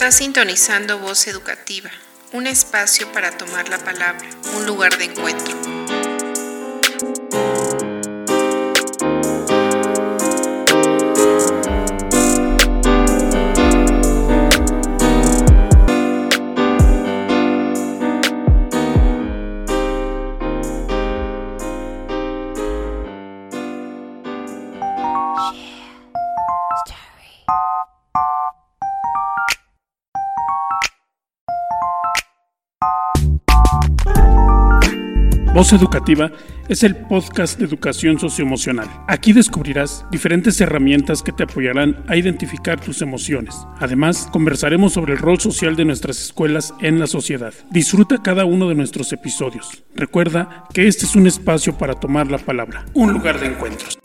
Está sintonizando Voz Educativa, un espacio para tomar la palabra, un lugar de encuentro. Voz Educativa es el podcast de educación socioemocional. Aquí descubrirás diferentes herramientas que te apoyarán a identificar tus emociones. Además, conversaremos sobre el rol social de nuestras escuelas en la sociedad. Disfruta cada uno de nuestros episodios. Recuerda que este es un espacio para tomar la palabra, un lugar de encuentros.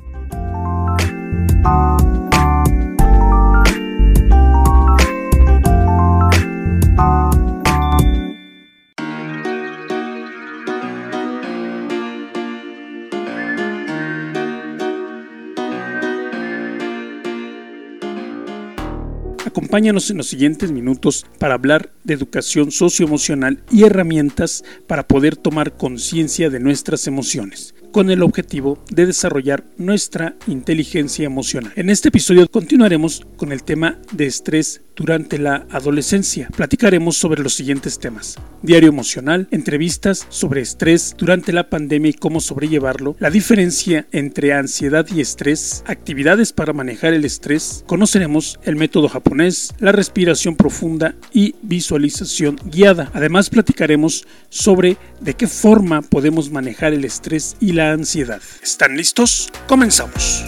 Acompáñanos en los siguientes minutos para hablar de educación socioemocional y herramientas para poder tomar conciencia de nuestras emociones, con el objetivo de desarrollar nuestra inteligencia emocional. En este episodio continuaremos con el tema de estrés durante la adolescencia. Platicaremos sobre los siguientes temas. Diario emocional, entrevistas sobre estrés durante la pandemia y cómo sobrellevarlo, la diferencia entre ansiedad y estrés, actividades para manejar el estrés, conoceremos el método japonés, la respiración profunda y visualización guiada. Además platicaremos sobre de qué forma podemos manejar el estrés y la ansiedad. ¿Están listos? Comenzamos.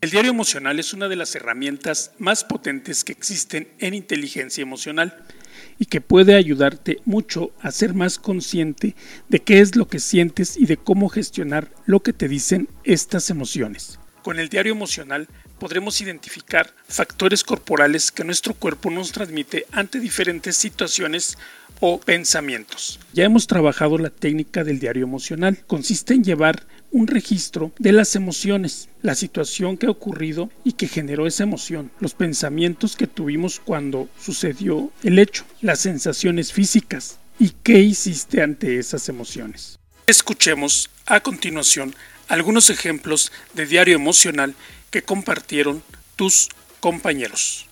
El diario emocional es una de las herramientas más potentes que existen en inteligencia emocional y que puede ayudarte mucho a ser más consciente de qué es lo que sientes y de cómo gestionar lo que te dicen estas emociones. Con el diario emocional podremos identificar factores corporales que nuestro cuerpo nos transmite ante diferentes situaciones o pensamientos. Ya hemos trabajado la técnica del diario emocional. Consiste en llevar un registro de las emociones, la situación que ha ocurrido y que generó esa emoción, los pensamientos que tuvimos cuando sucedió el hecho, las sensaciones físicas y qué hiciste ante esas emociones. Escuchemos a continuación algunos ejemplos de diario emocional que compartieron tus compañeros.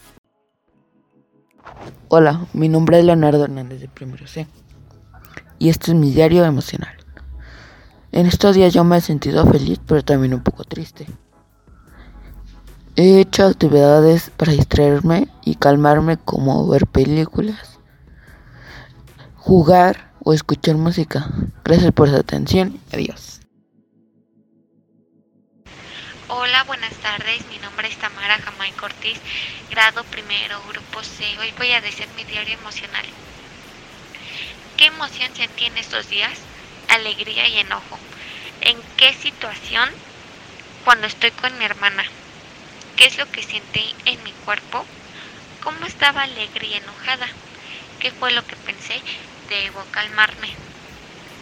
Hola, mi nombre es Leonardo Hernández de Primero C. Y este es mi diario emocional. En estos días yo me he sentido feliz, pero también un poco triste. He hecho actividades para distraerme y calmarme como ver películas, jugar o escuchar música. Gracias por su atención. Adiós. Hola, buenas tardes. Mi nombre es Tamara Jamay Cortés, grado primero, grupo C. Hoy voy a decir mi diario emocional. ¿Qué emoción sentí en estos días? Alegría y enojo. ¿En qué situación? Cuando estoy con mi hermana. ¿Qué es lo que sentí en mi cuerpo? ¿Cómo estaba alegre y enojada? ¿Qué fue lo que pensé? Debo calmarme.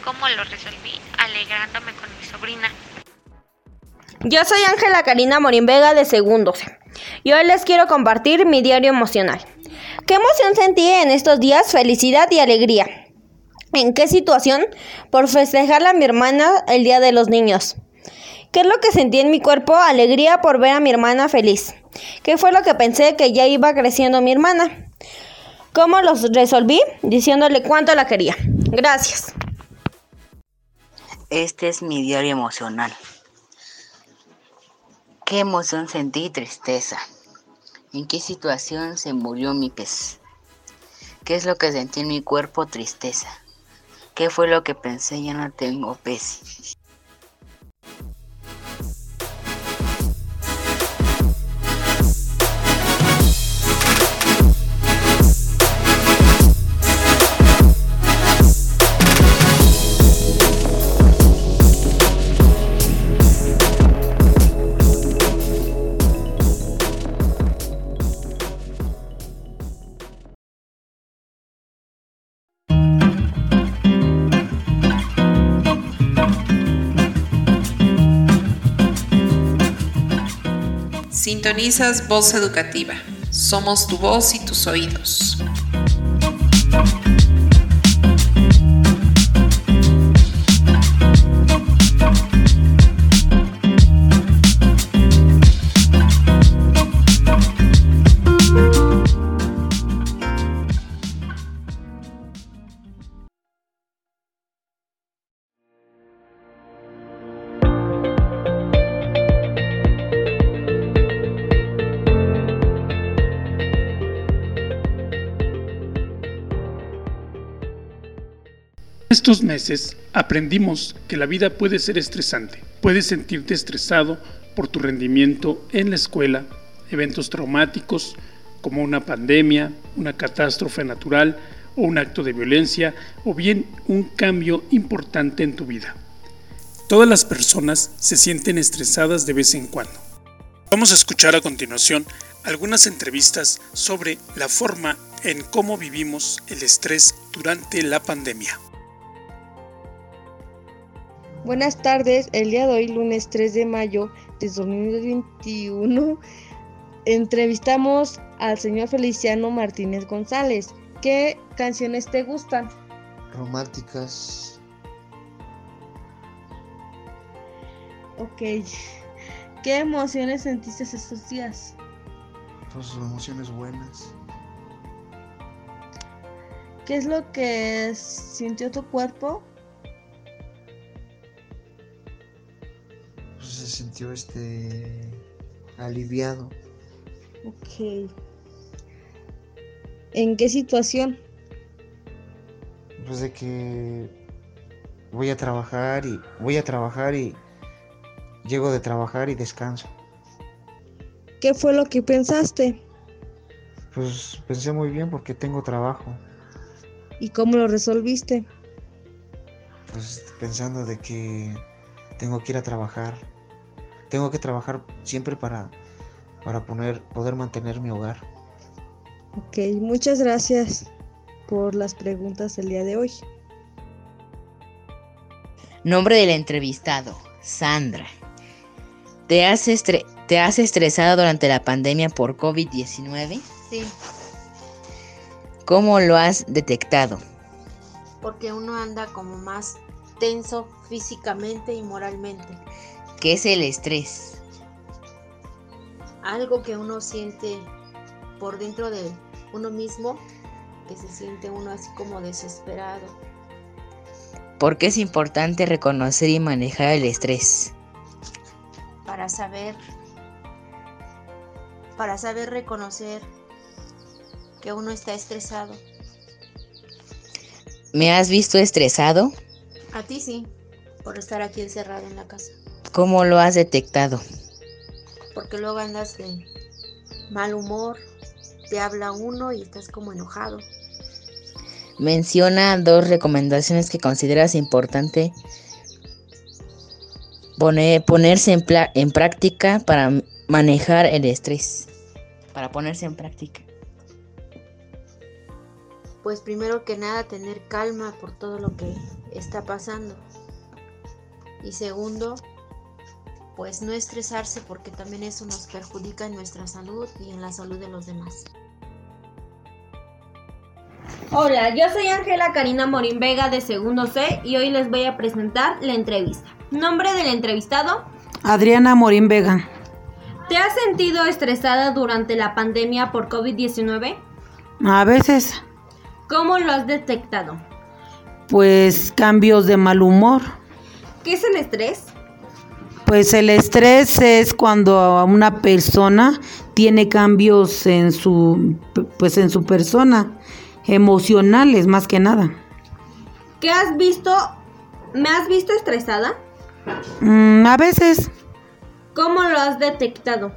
¿Cómo lo resolví? Alegrándome con mi sobrina. Yo soy Ángela Karina Morín Vega de Segundo y hoy les quiero compartir mi diario emocional. ¿Qué emoción sentí en estos días? Felicidad y alegría. ¿En qué situación? Por festejar a mi hermana el Día de los Niños. ¿Qué es lo que sentí en mi cuerpo? Alegría por ver a mi hermana feliz. ¿Qué fue lo que pensé que ya iba creciendo mi hermana? ¿Cómo los resolví? Diciéndole cuánto la quería. Gracias. Este es mi diario emocional. ¿Qué emoción sentí? Tristeza. ¿En qué situación se murió mi pez? ¿Qué es lo que sentí en mi cuerpo? Tristeza. ¿Qué fue lo que pensé? Ya no tengo pez. Sintonizas Voz Educativa. Somos tu voz y tus oídos. Estos meses aprendimos que la vida puede ser estresante. Puedes sentirte estresado por tu rendimiento en la escuela, eventos traumáticos como una pandemia, una catástrofe natural o un acto de violencia o bien un cambio importante en tu vida. Todas las personas se sienten estresadas de vez en cuando. Vamos a escuchar a continuación algunas entrevistas sobre la forma en cómo vivimos el estrés durante la pandemia. Buenas tardes, el día de hoy, lunes 3 de mayo de 2021, entrevistamos al señor Feliciano Martínez González. ¿Qué canciones te gustan? Románticas. Ok. ¿Qué emociones sentiste estos días? Pues emociones buenas. ¿Qué es lo que sintió tu cuerpo se sintió este aliviado. Ok. ¿En qué situación? Pues de que voy a trabajar y voy a trabajar y llego de trabajar y descanso. ¿Qué fue lo que pensaste? Pues pensé muy bien porque tengo trabajo. ¿Y cómo lo resolviste? Pues pensando de que tengo que ir a trabajar tengo que trabajar siempre para, para poner, poder mantener mi hogar. Ok, muchas gracias por las preguntas el día de hoy. Nombre del entrevistado, Sandra. ¿Te has, ¿Te has estresado durante la pandemia por COVID-19? Sí. ¿Cómo lo has detectado? Porque uno anda como más tenso físicamente y moralmente. ¿Qué es el estrés? Algo que uno siente por dentro de uno mismo, que se siente uno así como desesperado. ¿Por qué es importante reconocer y manejar el estrés? Para saber, para saber reconocer que uno está estresado. ¿Me has visto estresado? A ti sí, por estar aquí encerrado en la casa. ¿Cómo lo has detectado? Porque luego andas de mal humor, te habla uno y estás como enojado. Menciona dos recomendaciones que consideras importante ponerse en, en práctica para manejar el estrés. Para ponerse en práctica. Pues primero que nada tener calma por todo lo que está pasando. Y segundo, pues no estresarse porque también eso nos perjudica en nuestra salud y en la salud de los demás. Hola, yo soy Ángela Karina Morín Vega de Segundo C y hoy les voy a presentar la entrevista. Nombre del entrevistado. Adriana Morín Vega. ¿Te has sentido estresada durante la pandemia por COVID-19? A veces. ¿Cómo lo has detectado? Pues cambios de mal humor. ¿Qué es el estrés? Pues el estrés es cuando una persona tiene cambios en su pues en su persona, emocionales más que nada. ¿Qué has visto? ¿Me has visto estresada? Mm, a veces. ¿Cómo lo has detectado?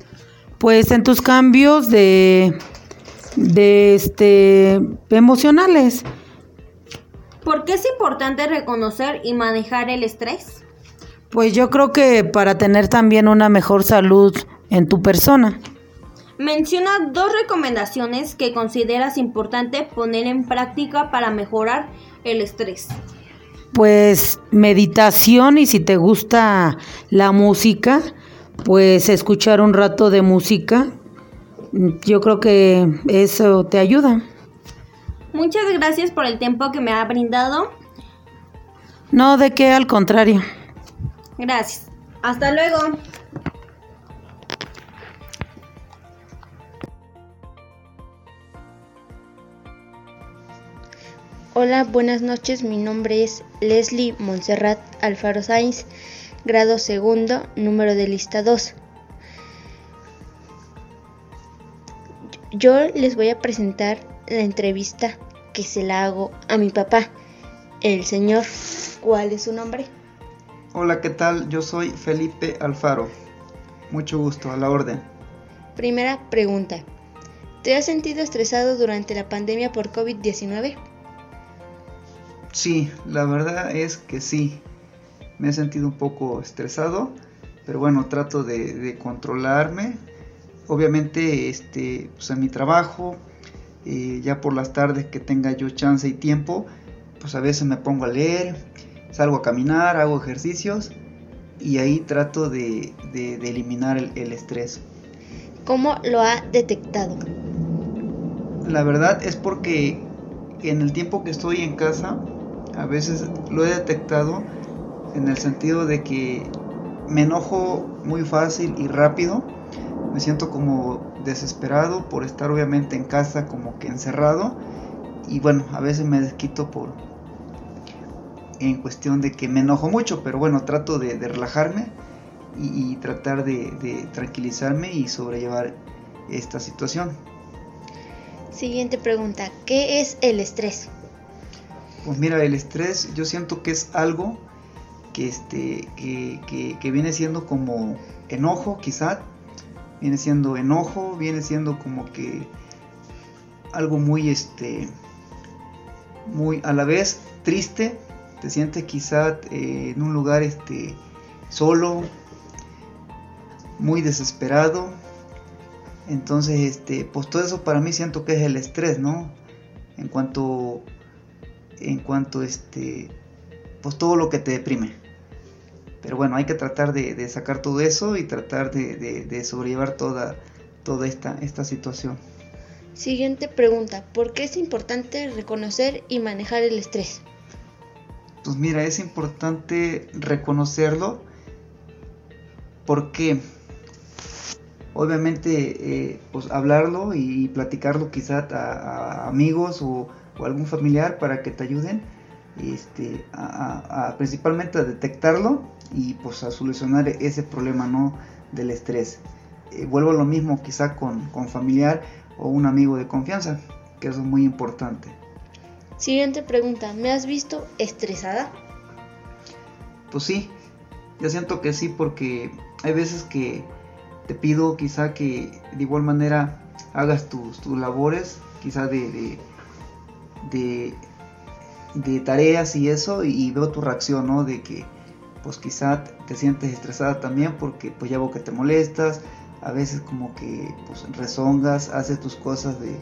Pues en tus cambios de de este emocionales. ¿Por qué es importante reconocer y manejar el estrés? Pues yo creo que para tener también una mejor salud en tu persona. Menciona dos recomendaciones que consideras importante poner en práctica para mejorar el estrés. Pues meditación y si te gusta la música, pues escuchar un rato de música. Yo creo que eso te ayuda. Muchas gracias por el tiempo que me ha brindado. No, de qué, al contrario. Gracias. Hasta luego. Hola, buenas noches. Mi nombre es Leslie Montserrat Alfaro Sainz, grado segundo, número de lista 2. Yo les voy a presentar la entrevista que se la hago a mi papá, el señor. ¿Cuál es su nombre? Hola, ¿qué tal? Yo soy Felipe Alfaro. Mucho gusto, a la orden. Primera pregunta. ¿Te has sentido estresado durante la pandemia por COVID-19? Sí, la verdad es que sí. Me he sentido un poco estresado, pero bueno, trato de, controlarme. Obviamente, este, pues en mi trabajo, eh, ya por las tardes que tenga yo chance y tiempo, pues a veces me pongo a leer, salgo a caminar, hago ejercicios y ahí trato de, eliminar el estrés. ¿Cómo lo ha detectado? La verdad es porque en el tiempo que estoy en casa, a veces lo he detectado en el sentido de que me enojo muy fácil y rápido. Me siento como desesperado por estar obviamente en casa como que encerrado. Y bueno, a veces me desquito por en cuestión de que me enojo mucho, pero bueno, trato de, relajarme y, tratar de, de tranquilizarme y sobrellevar esta situación. Siguiente pregunta, ¿qué es el estrés? Pues mira, el estrés yo siento que es algo que, este, que, viene siendo como enojo quizá, viene siendo enojo, viene siendo como que algo muy, este, muy a la vez triste, te sientes quizá eh, en un lugar este, solo, muy desesperado, entonces, este, pues todo eso para mí siento que es el estrés, ¿no? En cuanto en cuanto este pues todo lo que te deprime pero bueno hay que tratar de, sacar todo eso y tratar de, sobrellevar toda toda esta esta situación siguiente pregunta ¿por qué es importante reconocer y manejar el estrés? Pues mira es importante reconocerlo porque obviamente eh, pues hablarlo y platicarlo quizá a amigos o algún familiar para que te ayuden este, principalmente a detectarlo y pues a solucionar ese problema no del estrés. Eh, vuelvo a lo mismo quizá con, con familiar o un amigo de confianza, que eso es muy importante. Siguiente pregunta, ¿me has visto estresada? Pues sí, yo siento que sí porque hay veces que te pido quizá que de igual manera hagas tus, tus labores, quizá de de, tareas y eso y, veo tu reacción, ¿no? De que pues quizá te sientes estresada también porque pues ya veo que te molestas, a veces como que pues rezongas, haces tus cosas de,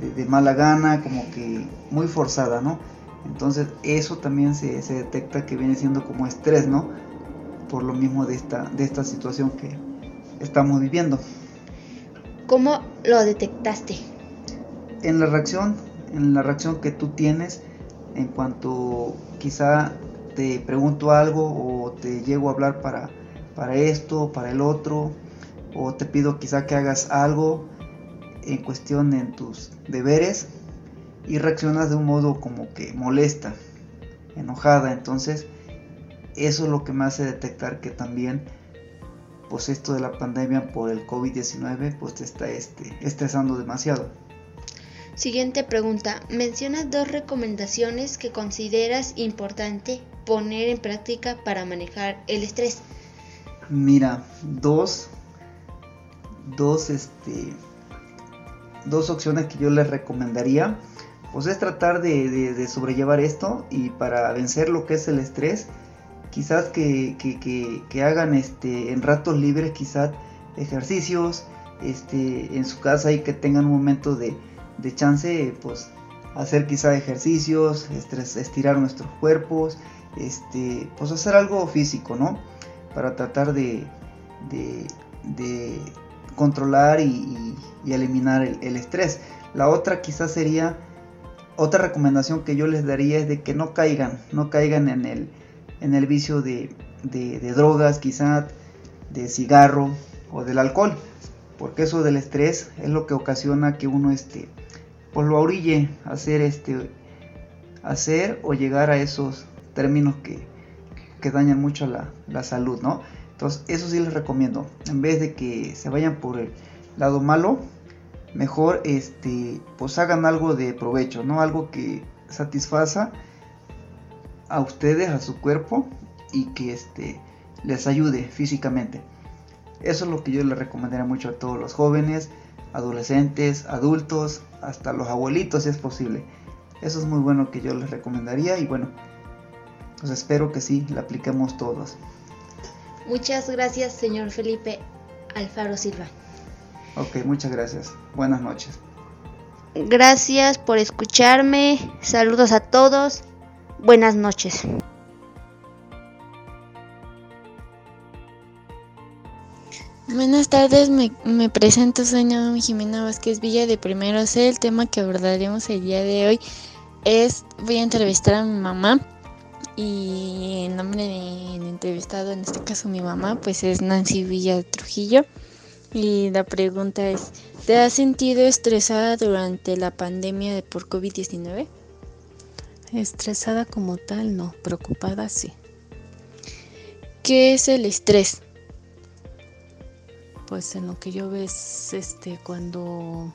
de, mala gana, como que muy forzada, ¿no? Entonces eso también se, se, detecta que viene siendo como estrés, ¿no? Por lo mismo de esta, de esta situación que estamos viviendo. ¿Cómo lo detectaste? En la reacción en la reacción que tú tienes en cuanto quizá te pregunto algo o te llego a hablar para, para esto, para el otro, o te pido quizá que hagas algo en cuestión en tus deberes y reaccionas de un modo como que molesta, enojada, entonces eso es lo que me hace detectar que también pues esto de la pandemia por el COVID-19 pues te está este, estresando demasiado. Siguiente pregunta. Menciona dos recomendaciones que consideras importante poner en práctica para manejar el estrés. Mira, dos, dos, este, dos opciones que yo les recomendaría. Pues es tratar de, sobrellevar esto y para vencer lo que es el estrés, quizás que, hagan este, en ratos libres, quizás ejercicios, este, en su casa y que tengan un momento de, chance, pues hacer quizá ejercicios, estirar nuestros cuerpos, este, pues hacer algo físico, ¿no? Para tratar de, controlar y, eliminar el, estrés. La otra quizás sería, otra recomendación que yo les daría es de que no caigan, no caigan en el, en el vicio de, de drogas quizás, de cigarro o del alcohol, porque eso del estrés es lo que ocasiona que uno este, pues lo orille hacer, este, hacer o llegar a esos términos que, que dañan mucho la, la salud, ¿no? Entonces, eso sí les recomiendo. En vez de que se vayan por el lado malo, mejor este, pues hagan algo de provecho, ¿no? Algo que satisfaza a ustedes, a su cuerpo y que este, les ayude físicamente. Eso es lo que yo les recomendaría mucho a todos los jóvenes, adolescentes, adultos, hasta los abuelitos si es posible. Eso es muy bueno que yo les recomendaría y bueno, pues espero que sí, la apliquemos todos. Muchas gracias, señor Felipe Alfaro Silva. Ok, muchas gracias. Buenas noches. Gracias por escucharme. Saludos a todos. Buenas noches. Buenas tardes, me, presento, soy Naomi Jimena Vázquez Villa de Primero C. El tema que abordaremos el día de hoy es, voy a entrevistar a mi mamá y el nombre del entrevistado, en este caso mi mamá, pues es Nancy Villa Trujillo. Y la pregunta es, ¿te has sentido estresada durante la pandemia de por COVID-19? Estresada como tal, no, preocupada sí. ¿Qué es el estrés? Pues en lo que yo ves, este, cuando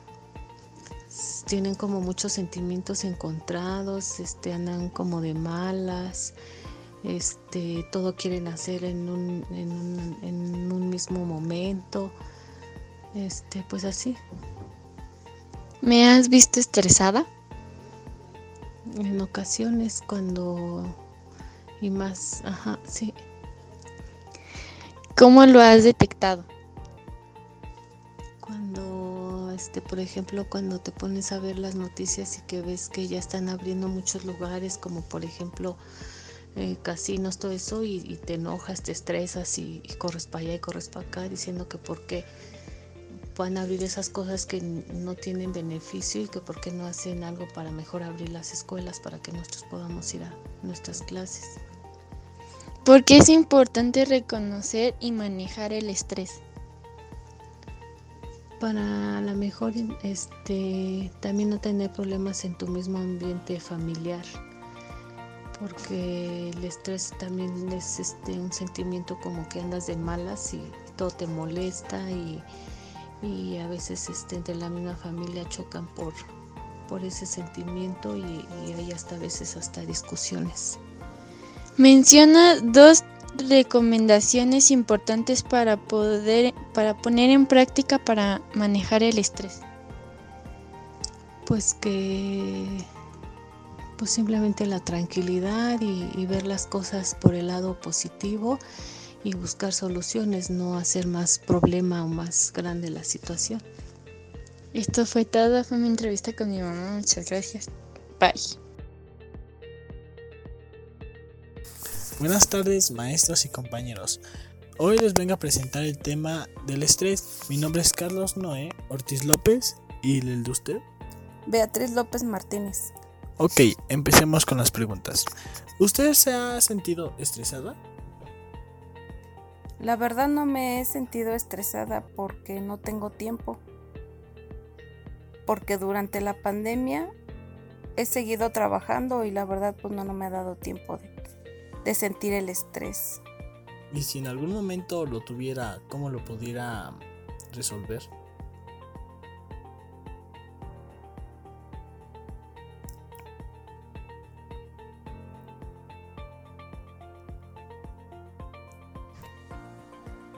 tienen como muchos sentimientos encontrados, este, andan como de malas, este, todo quieren hacer en un, en un, en un mismo momento, este, pues así. ¿Me has visto estresada? En ocasiones cuando y más, ajá, sí. ¿Cómo lo has detectado? Este, por ejemplo, cuando te pones a ver las noticias y que ves que ya están abriendo muchos lugares, como por ejemplo eh, casinos, todo eso, y, te enojas, te estresas y, corres para allá y corres para acá diciendo que por qué van a abrir esas cosas que no tienen beneficio y que por qué no hacen algo para mejor abrir las escuelas para que nosotros podamos ir a nuestras clases. Porque es importante reconocer y manejar el estrés para la mejor este también no tener problemas en tu mismo ambiente familiar porque el estrés también es este un sentimiento como que andas de malas y todo te molesta y, a veces este, entre la misma familia chocan por, por ese sentimiento y, y hay hasta veces hasta discusiones. Menciona dos recomendaciones importantes para poder para poner en práctica para manejar el estrés? Pues que pues simplemente la tranquilidad y, ver las cosas por el lado positivo y buscar soluciones, no hacer más problema o más grande la situación. Esto fue todo, fue mi entrevista con mi mamá, muchas gracias. Bye. Buenas tardes maestros y compañeros. Hoy les vengo a presentar el tema del estrés. Mi nombre es Carlos Noé Ortiz López y el de usted. Beatriz López Martínez. Ok, empecemos con las preguntas. ¿Usted se ha sentido estresada? La verdad no me he sentido estresada porque no tengo tiempo. Porque durante la pandemia he seguido trabajando y la verdad pues no, no me ha dado tiempo de de sentir el estrés. Y si en algún momento lo tuviera, ¿cómo lo pudiera resolver?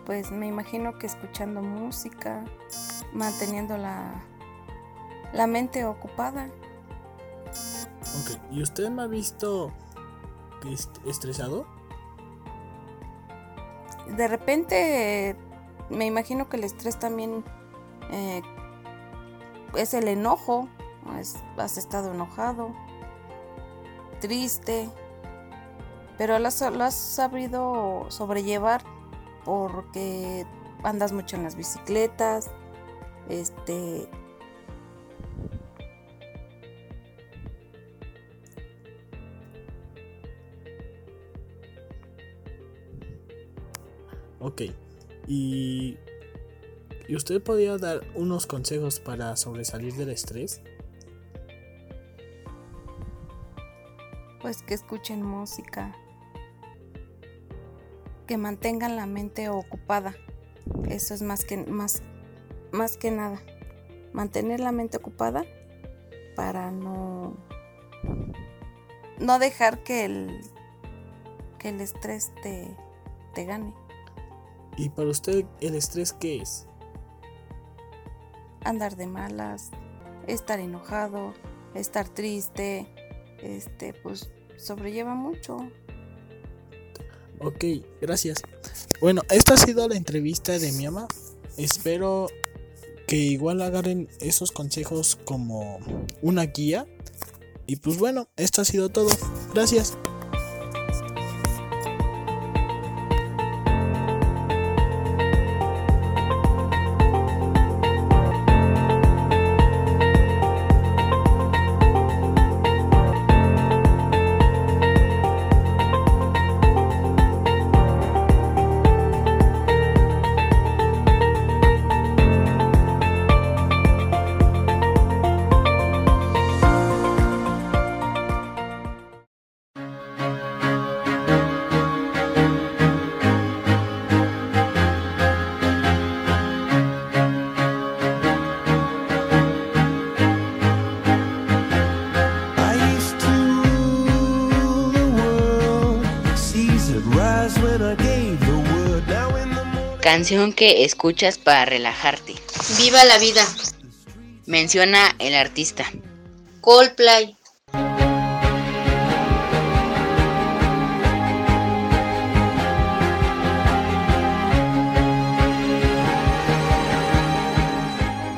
Pues me imagino que escuchando música, manteniendo la, la mente ocupada. Ok, ¿y usted me ha visto estresado? De repente me imagino que el estrés también eh, es el enojo, has estado enojado, triste, pero lo has, lo has sabido sobrellevar porque andas mucho en las bicicletas, este y, ¿y usted podría dar unos consejos para sobresalir del estrés? Pues que escuchen música, que mantengan la mente ocupada. Eso es más que más más que nada. Mantener la mente ocupada para no no dejar que el que el estrés te gane. ¿Y para usted el estrés qué es? Andar de malas, estar enojado, estar triste, este, pues sobrelleva mucho. Ok, gracias. Bueno, esta ha sido la entrevista de mi ama. Espero que igual agarren esos consejos como una guía. Y pues bueno, esto ha sido todo. Gracias. Canción que escuchas para relajarte. Viva la vida. Menciona el artista. Coldplay.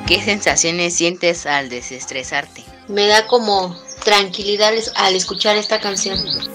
¿Qué sensaciones sientes al desestresarte? Me da como tranquilidad al escuchar esta canción.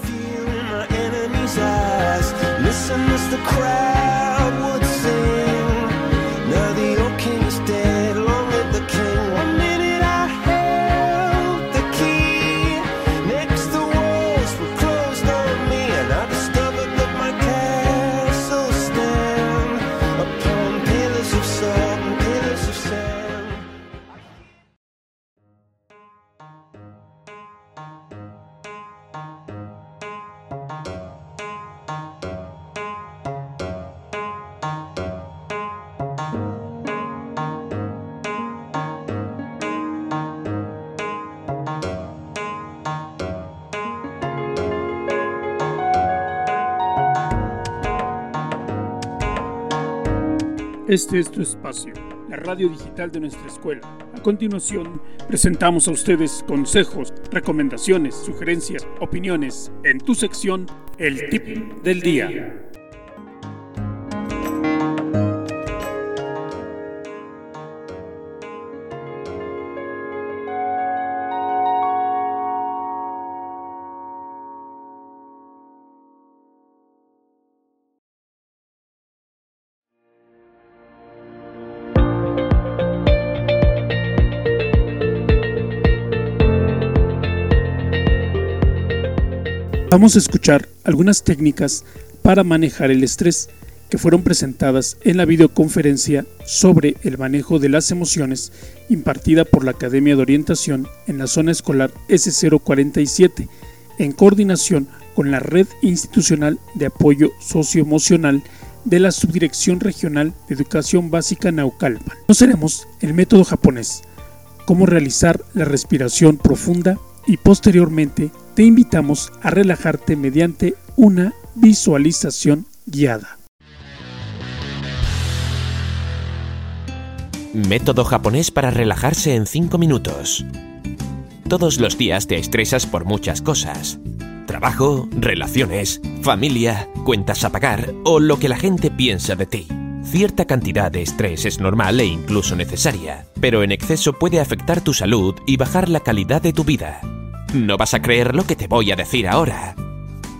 Este es tu espacio, la radio digital de nuestra escuela. A continuación, presentamos a ustedes consejos, recomendaciones, sugerencias, opiniones en tu sección El Tip del Día. Vamos a escuchar algunas técnicas para manejar el estrés que fueron presentadas en la videoconferencia sobre el manejo de las emociones impartida por la Academia de Orientación en la zona escolar S047 en coordinación con la Red Institucional de Apoyo Socioemocional de la Subdirección Regional de Educación Básica Naucalpan. Conoceremos el método japonés, cómo realizar la respiración profunda y posteriormente te invitamos a relajarte mediante una visualización guiada. Método japonés para relajarse en 5 minutos. Todos los días te estresas por muchas cosas. Trabajo, relaciones, familia, cuentas a pagar o lo que la gente piensa de ti. Cierta cantidad de estrés es normal e incluso necesaria, pero en exceso puede afectar tu salud y bajar la calidad de tu vida. No vas a creer lo que te voy a decir ahora.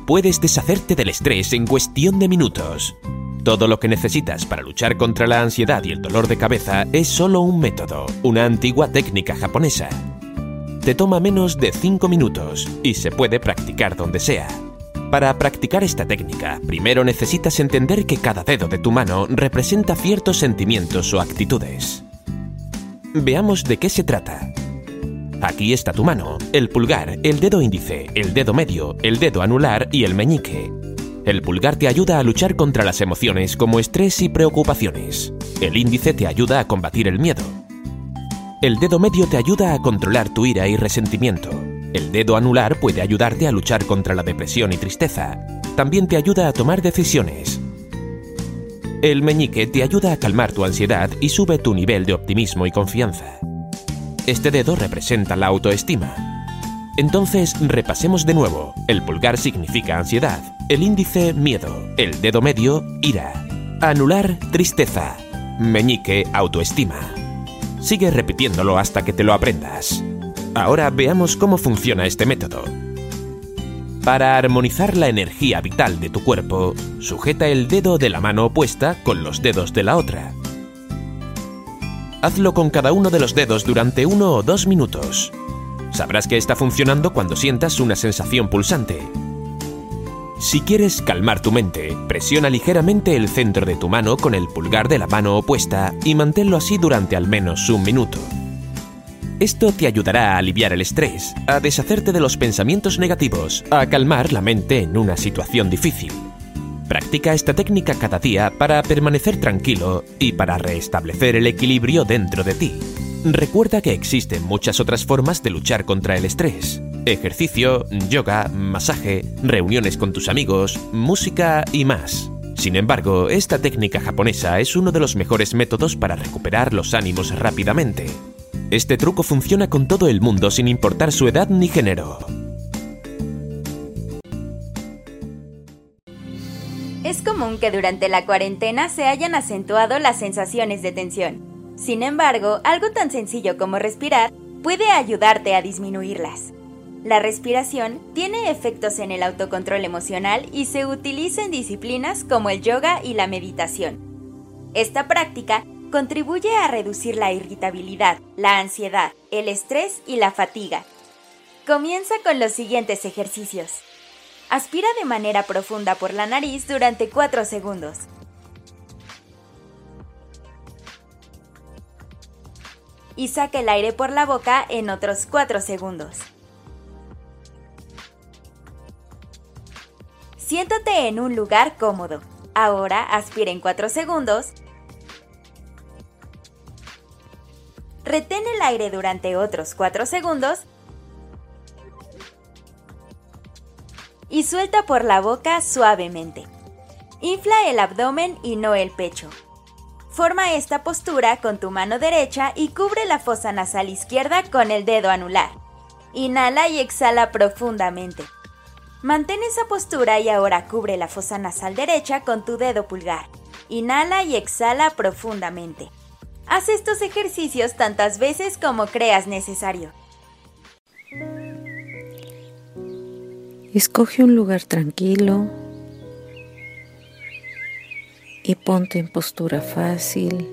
Puedes deshacerte del estrés en cuestión de minutos. Todo lo que necesitas para luchar contra la ansiedad y el dolor de cabeza es solo un método, una antigua técnica japonesa. Te toma menos de 5 minutos y se puede practicar donde sea. Para practicar esta técnica, primero necesitas entender que cada dedo de tu mano representa ciertos sentimientos o actitudes. Veamos de qué se trata. Aquí está tu mano, el pulgar, el dedo índice, el dedo medio, el dedo anular y el meñique. El pulgar te ayuda a luchar contra las emociones como estrés y preocupaciones. El índice te ayuda a combatir el miedo. El dedo medio te ayuda a controlar tu ira y resentimiento. El dedo anular puede ayudarte a luchar contra la depresión y tristeza. También te ayuda a tomar decisiones. El meñique te ayuda a calmar tu ansiedad y sube tu nivel de optimismo y confianza. Este dedo representa la autoestima. Entonces, repasemos de nuevo. El pulgar significa ansiedad, el índice miedo, el dedo medio ira, anular tristeza, meñique autoestima. Sigue repitiéndolo hasta que te lo aprendas. Ahora veamos cómo funciona este método. Para armonizar la energía vital de tu cuerpo, sujeta el dedo de la mano opuesta con los dedos de la otra. Hazlo con cada uno de los dedos durante uno o dos minutos. Sabrás que está funcionando cuando sientas una sensación pulsante. Si quieres calmar tu mente, presiona ligeramente el centro de tu mano con el pulgar de la mano opuesta y manténlo así durante al menos un minuto. Esto te ayudará a aliviar el estrés, a deshacerte de los pensamientos negativos, a calmar la mente en una situación difícil. Practica esta técnica cada día para permanecer tranquilo y para restablecer el equilibrio dentro de ti. Recuerda que existen muchas otras formas de luchar contra el estrés. Ejercicio, yoga, masaje, reuniones con tus amigos, música y más. Sin embargo, esta técnica japonesa es uno de los mejores métodos para recuperar los ánimos rápidamente. Este truco funciona con todo el mundo sin importar su edad ni género. Es común que durante la cuarentena se hayan acentuado las sensaciones de tensión. Sin embargo, algo tan sencillo como respirar puede ayudarte a disminuirlas. La respiración tiene efectos en el autocontrol emocional y se utiliza en disciplinas como el yoga y la meditación. Esta práctica contribuye a reducir la irritabilidad, la ansiedad, el estrés y la fatiga. Comienza con los siguientes ejercicios. Aspira de manera profunda por la nariz durante 4 segundos. Y saca el aire por la boca en otros 4 segundos. Siéntate en un lugar cómodo. Ahora aspira en 4 segundos. Retén el aire durante otros 4 segundos. Y suelta por la boca suavemente. Infla el abdomen y no el pecho. Forma esta postura con tu mano derecha y cubre la fosa nasal izquierda con el dedo anular. Inhala y exhala profundamente. Mantén esa postura y ahora cubre la fosa nasal derecha con tu dedo pulgar. Inhala y exhala profundamente. Haz estos ejercicios tantas veces como creas necesario. Escoge un lugar tranquilo y ponte en postura fácil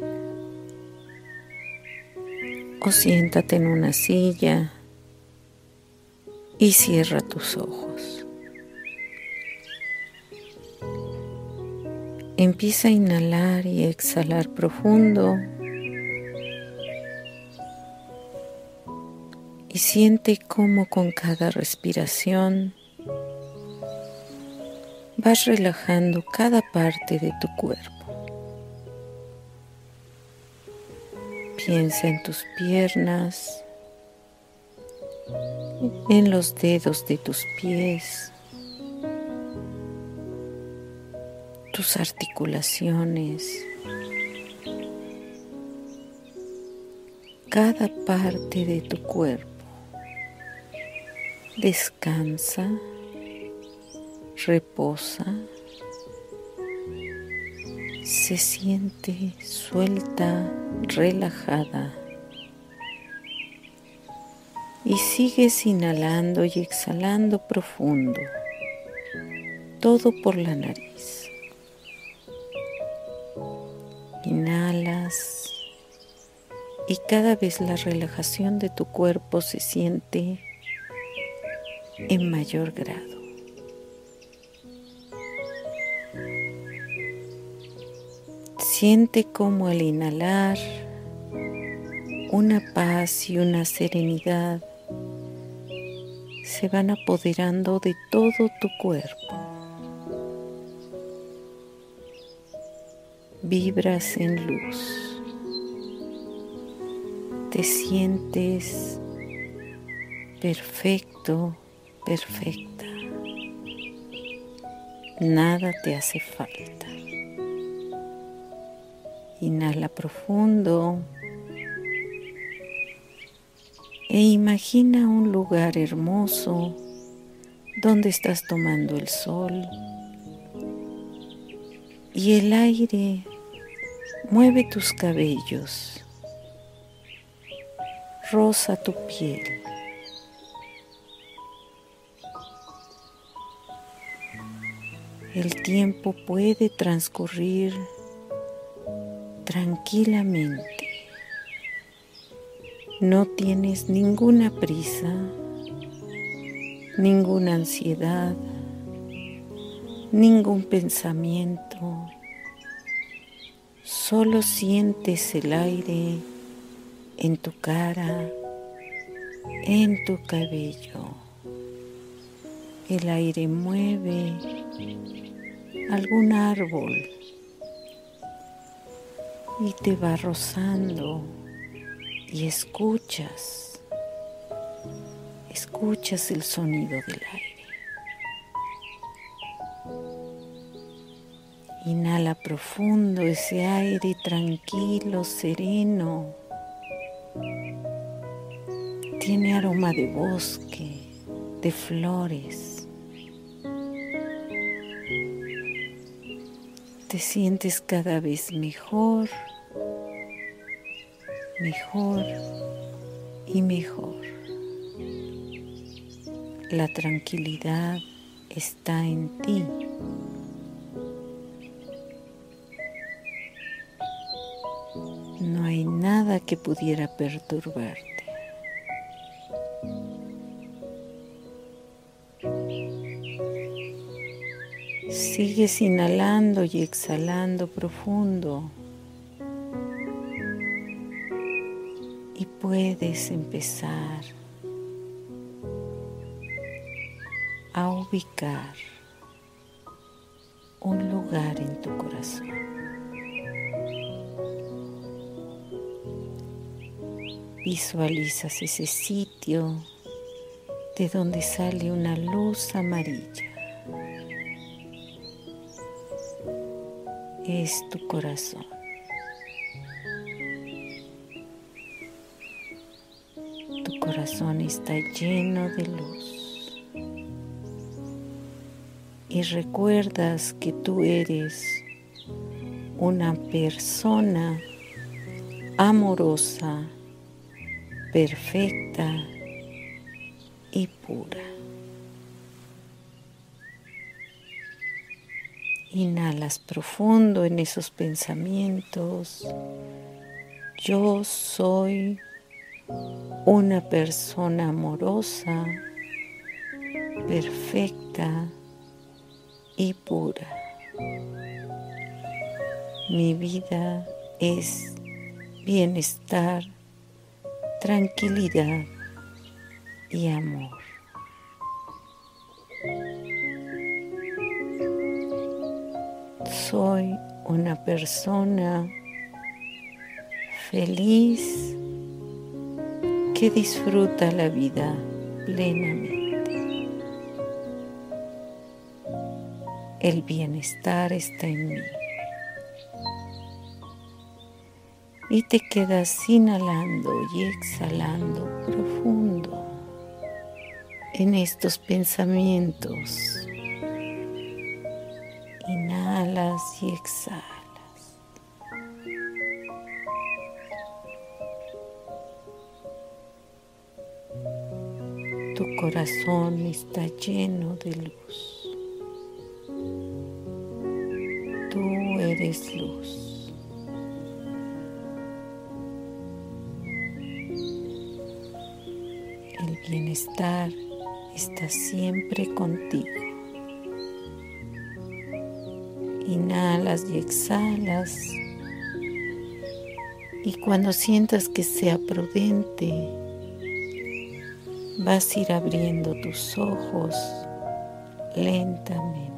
o siéntate en una silla y cierra tus ojos. Empieza a inhalar y exhalar profundo y siente cómo con cada respiración vas relajando cada parte de tu cuerpo. Piensa en tus piernas, en los dedos de tus pies, tus articulaciones, cada parte de tu cuerpo. Descansa reposa, se siente suelta, relajada y sigues inhalando y exhalando profundo, todo por la nariz. Inhalas y cada vez la relajación de tu cuerpo se siente en mayor grado. Siente como al inhalar una paz y una serenidad se van apoderando de todo tu cuerpo. Vibras en luz. Te sientes perfecto, perfecta. Nada te hace falta. Inhala profundo e imagina un lugar hermoso donde estás tomando el sol y el aire mueve tus cabellos, roza tu piel. El tiempo puede transcurrir tranquilamente. No tienes ninguna prisa, ninguna ansiedad, ningún pensamiento. Solo sientes el aire en tu cara, en tu cabello. El aire mueve algún árbol y te va rozando y escuchas, escuchas el sonido del aire. Inhala profundo ese aire tranquilo, sereno. Tiene aroma de bosque, de flores. Te sientes cada vez mejor mejor y mejor. La tranquilidad está en ti. No hay nada que pudiera perturbarte. Sigues inhalando y exhalando profundo. puedes empezar a ubicar un lugar en tu corazón. Visualizas ese sitio de donde sale una luz amarilla. Es tu corazón. corazón está lleno de luz y recuerdas que tú eres una persona amorosa, perfecta y pura. Inhalas profundo en esos pensamientos. Yo soy una persona amorosa, perfecta y pura. Mi vida es bienestar, tranquilidad y amor. Soy una persona feliz que disfruta la vida plenamente. El bienestar está en mí. Y te quedas inhalando y exhalando profundo en estos pensamientos y exhalas. Tu corazón está lleno de luz. Tú eres luz. El bienestar está siempre contigo. Inhalas y exhalas. Y cuando sientas que sea prudente, vas a ir abriendo tus ojos lentamente.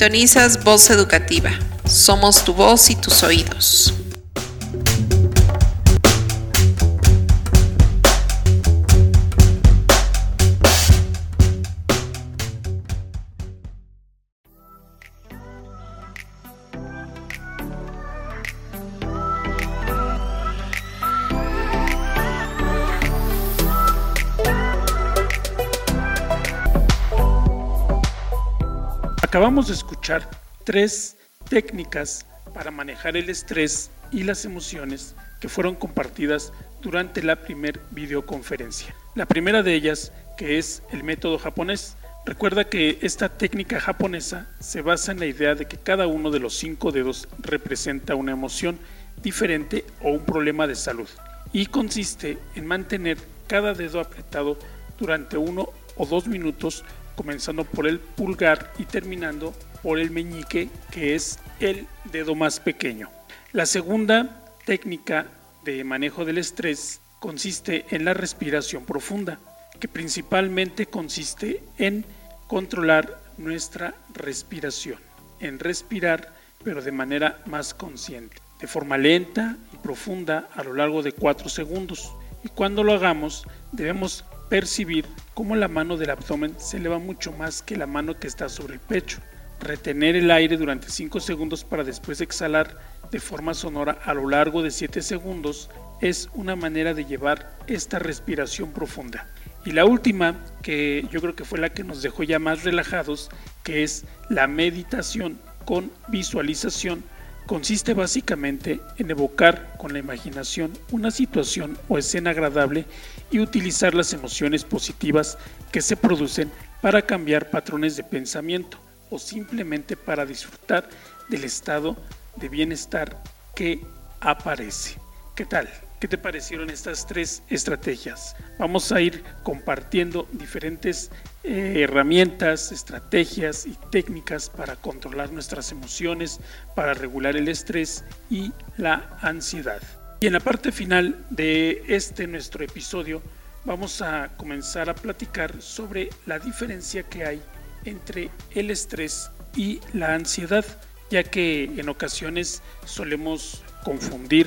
Sintonizas Voz Educativa. Somos tu voz y tus oídos. Acabamos de escuchar tres técnicas para manejar el estrés y las emociones que fueron compartidas durante la primer videoconferencia. La primera de ellas, que es el método japonés. Recuerda que esta técnica japonesa se basa en la idea de que cada uno de los cinco dedos representa una emoción diferente o un problema de salud y consiste en mantener cada dedo apretado durante uno o dos minutos comenzando por el pulgar y terminando por el meñique, que es el dedo más pequeño. La segunda técnica de manejo del estrés consiste en la respiración profunda, que principalmente consiste en controlar nuestra respiración, en respirar pero de manera más consciente, de forma lenta y profunda a lo largo de 4 segundos. Y cuando lo hagamos debemos percibir cómo la mano del abdomen se eleva mucho más que la mano que está sobre el pecho. Retener el aire durante 5 segundos para después exhalar de forma sonora a lo largo de 7 segundos es una manera de llevar esta respiración profunda. Y la última, que yo creo que fue la que nos dejó ya más relajados, que es la meditación con visualización consiste básicamente en evocar con la imaginación una situación o escena agradable y utilizar las emociones positivas que se producen para cambiar patrones de pensamiento o simplemente para disfrutar del estado de bienestar que aparece. ¿Qué tal? ¿Qué te parecieron estas tres estrategias? Vamos a ir compartiendo diferentes eh, herramientas, estrategias y técnicas para controlar nuestras emociones, para regular el estrés y la ansiedad. Y en la parte final de este nuestro episodio vamos a comenzar a platicar sobre la diferencia que hay entre el estrés y la ansiedad, ya que en ocasiones solemos confundir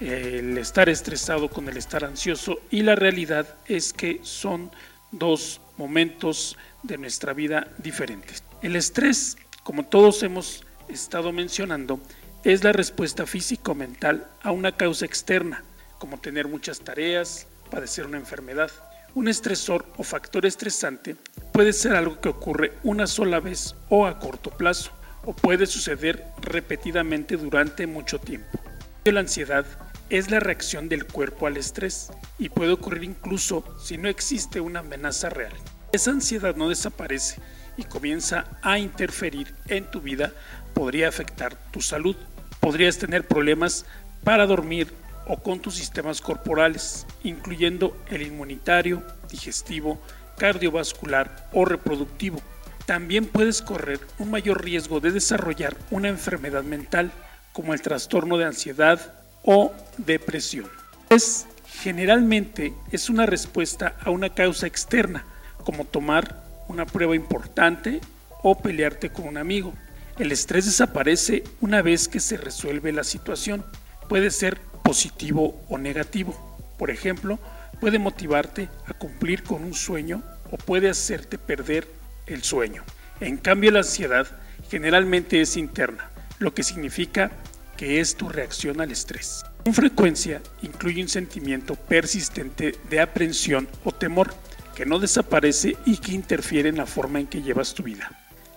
el estar estresado con el estar ansioso y la realidad es que son dos momentos de nuestra vida diferentes. El estrés, como todos hemos estado mencionando, es la respuesta físico-mental a una causa externa, como tener muchas tareas, padecer una enfermedad. Un estresor o factor estresante puede ser algo que ocurre una sola vez o a corto plazo, o puede suceder repetidamente durante mucho tiempo. La ansiedad es la reacción del cuerpo al estrés y puede ocurrir incluso si no existe una amenaza real. Esa ansiedad no desaparece y comienza a interferir en tu vida, podría afectar tu salud. Podrías tener problemas para dormir o con tus sistemas corporales, incluyendo el inmunitario, digestivo, cardiovascular o reproductivo. También puedes correr un mayor riesgo de desarrollar una enfermedad mental, como el trastorno de ansiedad o depresión. Es generalmente es una respuesta a una causa externa, como tomar una prueba importante o pelearte con un amigo. El estrés desaparece una vez que se resuelve la situación. Puede ser positivo o negativo. Por ejemplo, puede motivarte a cumplir con un sueño o puede hacerte perder el sueño. En cambio, la ansiedad generalmente es interna, lo que significa que es tu reacción al estrés. Con frecuencia incluye un sentimiento persistente de aprensión o temor que no desaparece y que interfiere en la forma en que llevas tu vida.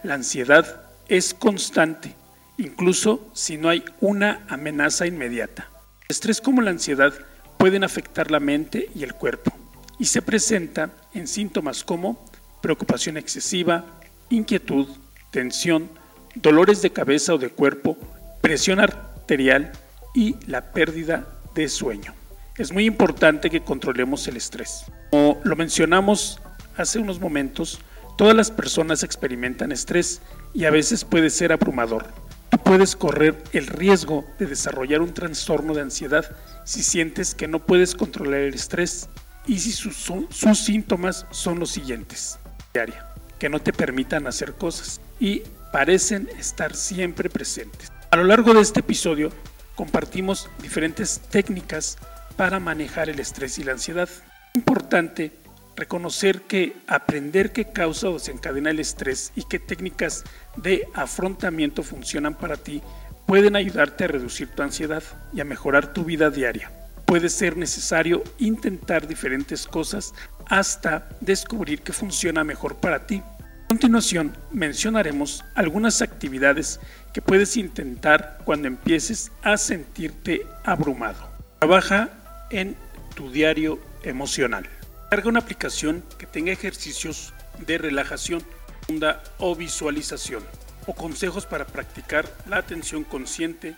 La ansiedad es constante, incluso si no hay una amenaza inmediata. El estrés como la ansiedad pueden afectar la mente y el cuerpo y se presenta en síntomas como preocupación excesiva, inquietud, tensión, dolores de cabeza o de cuerpo, presión arterial y la pérdida de sueño. Es muy importante que controlemos el estrés. Como lo mencionamos hace unos momentos, todas las personas experimentan estrés y a veces puede ser abrumador. Tú puedes correr el riesgo de desarrollar un trastorno de ansiedad si sientes que no puedes controlar el estrés y si sus, síntomas son los siguientes. Que no te permitan hacer cosas y parecen estar siempre presentes. A lo largo de este episodio compartimos diferentes técnicas para manejar el estrés y la ansiedad. Importante reconocer que aprender qué causa o desencadena el estrés y qué técnicas de afrontamiento funcionan para ti pueden ayudarte a reducir tu ansiedad y a mejorar tu vida diaria. Puede ser necesario intentar diferentes cosas hasta descubrir qué funciona mejor para ti. A continuación mencionaremos algunas actividades que puedes intentar cuando empieces a sentirte abrumado. Trabaja en tu diario emocional. Carga una aplicación que tenga ejercicios de relajación, onda o visualización o consejos para practicar la atención consciente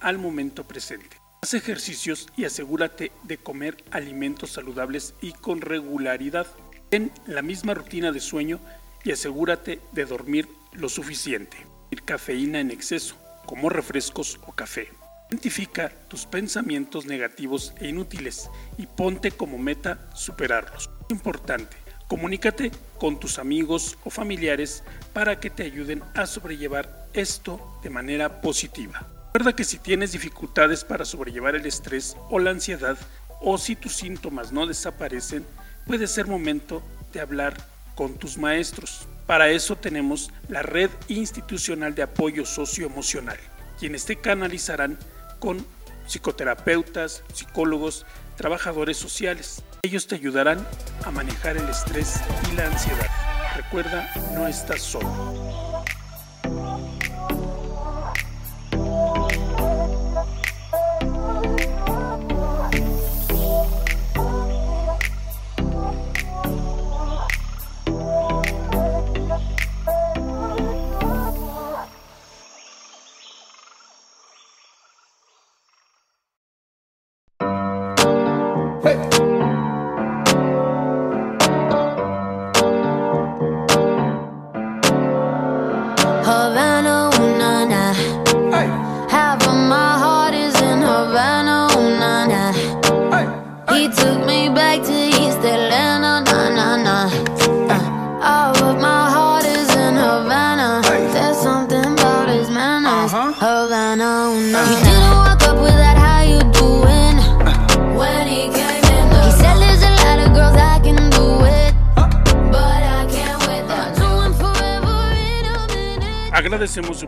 al momento presente. Haz ejercicios y asegúrate de comer alimentos saludables y con regularidad. Ten la misma rutina de sueño y asegúrate de dormir lo suficiente. Cafeína en exceso, como refrescos o café. Identifica tus pensamientos negativos e inútiles y ponte como meta superarlos. Importante, comunícate con tus amigos o familiares para que te ayuden a sobrellevar esto de manera positiva. Recuerda que si tienes dificultades para sobrellevar el estrés o la ansiedad o si tus síntomas no desaparecen, puede ser momento de hablar con tus maestros. Para eso tenemos la Red Institucional de Apoyo Socioemocional, quienes te canalizarán con psicoterapeutas, psicólogos, trabajadores sociales. Ellos te ayudarán a manejar el estrés y la ansiedad. Recuerda, no estás solo.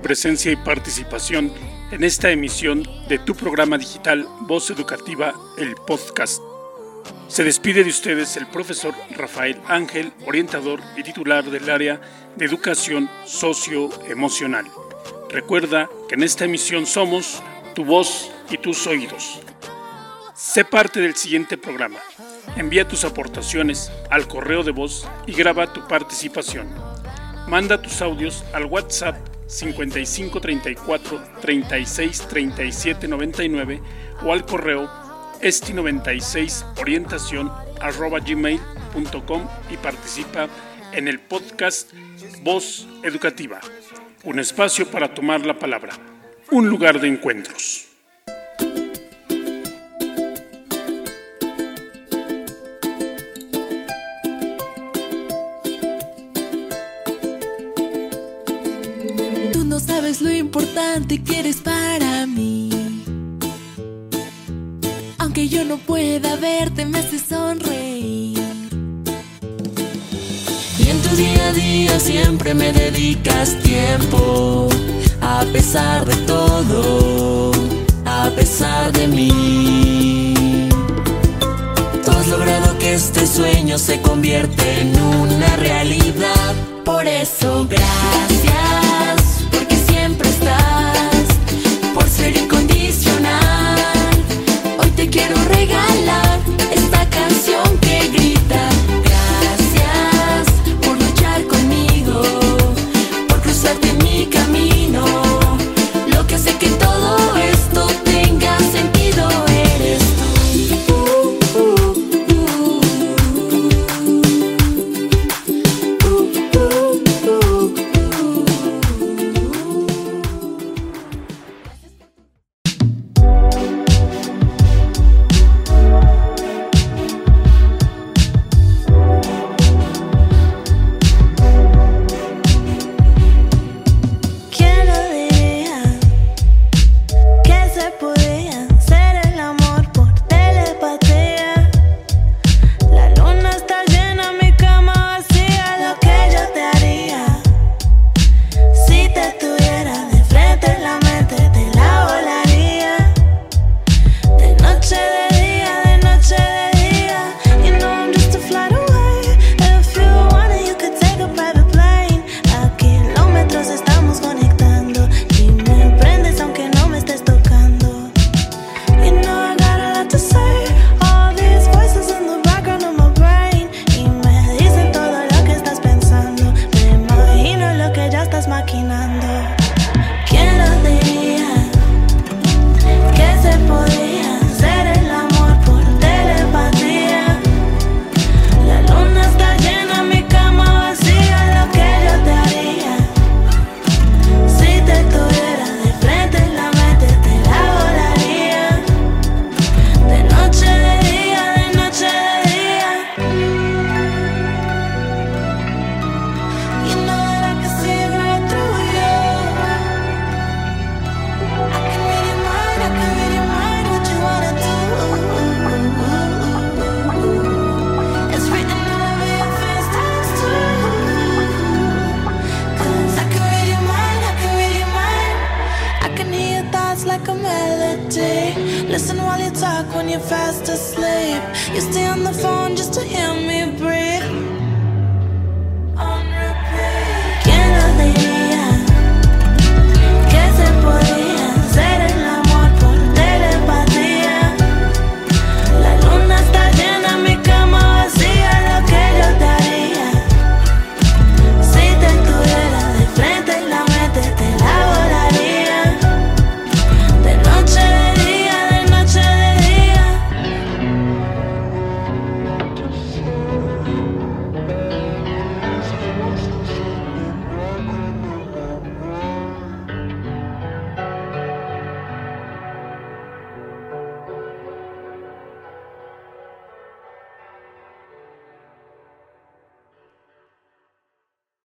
Presencia y participación en esta emisión de tu programa digital Voz Educativa, el podcast. Se despide de ustedes el profesor Rafael Ángel, orientador y titular del área de educación socioemocional. Recuerda que en esta emisión somos tu voz y tus oídos. Sé parte del siguiente programa. Envía tus aportaciones al correo de voz y graba tu participación. Manda tus audios al WhatsApp 5534 36 37 99 o al correo esti96 orientación arroba gmail.com y participa en el podcast Voz Educativa, un espacio para tomar la palabra, un lugar de encuentros. Lo importante que eres para mí. Aunque yo no pueda verte, me hace sonreír. Y en tu día a día siempre me dedicas tiempo, a pesar de todo. pesar de mí. Tú has logrado que este sueño se convierta en una realidad. Por eso, gracias,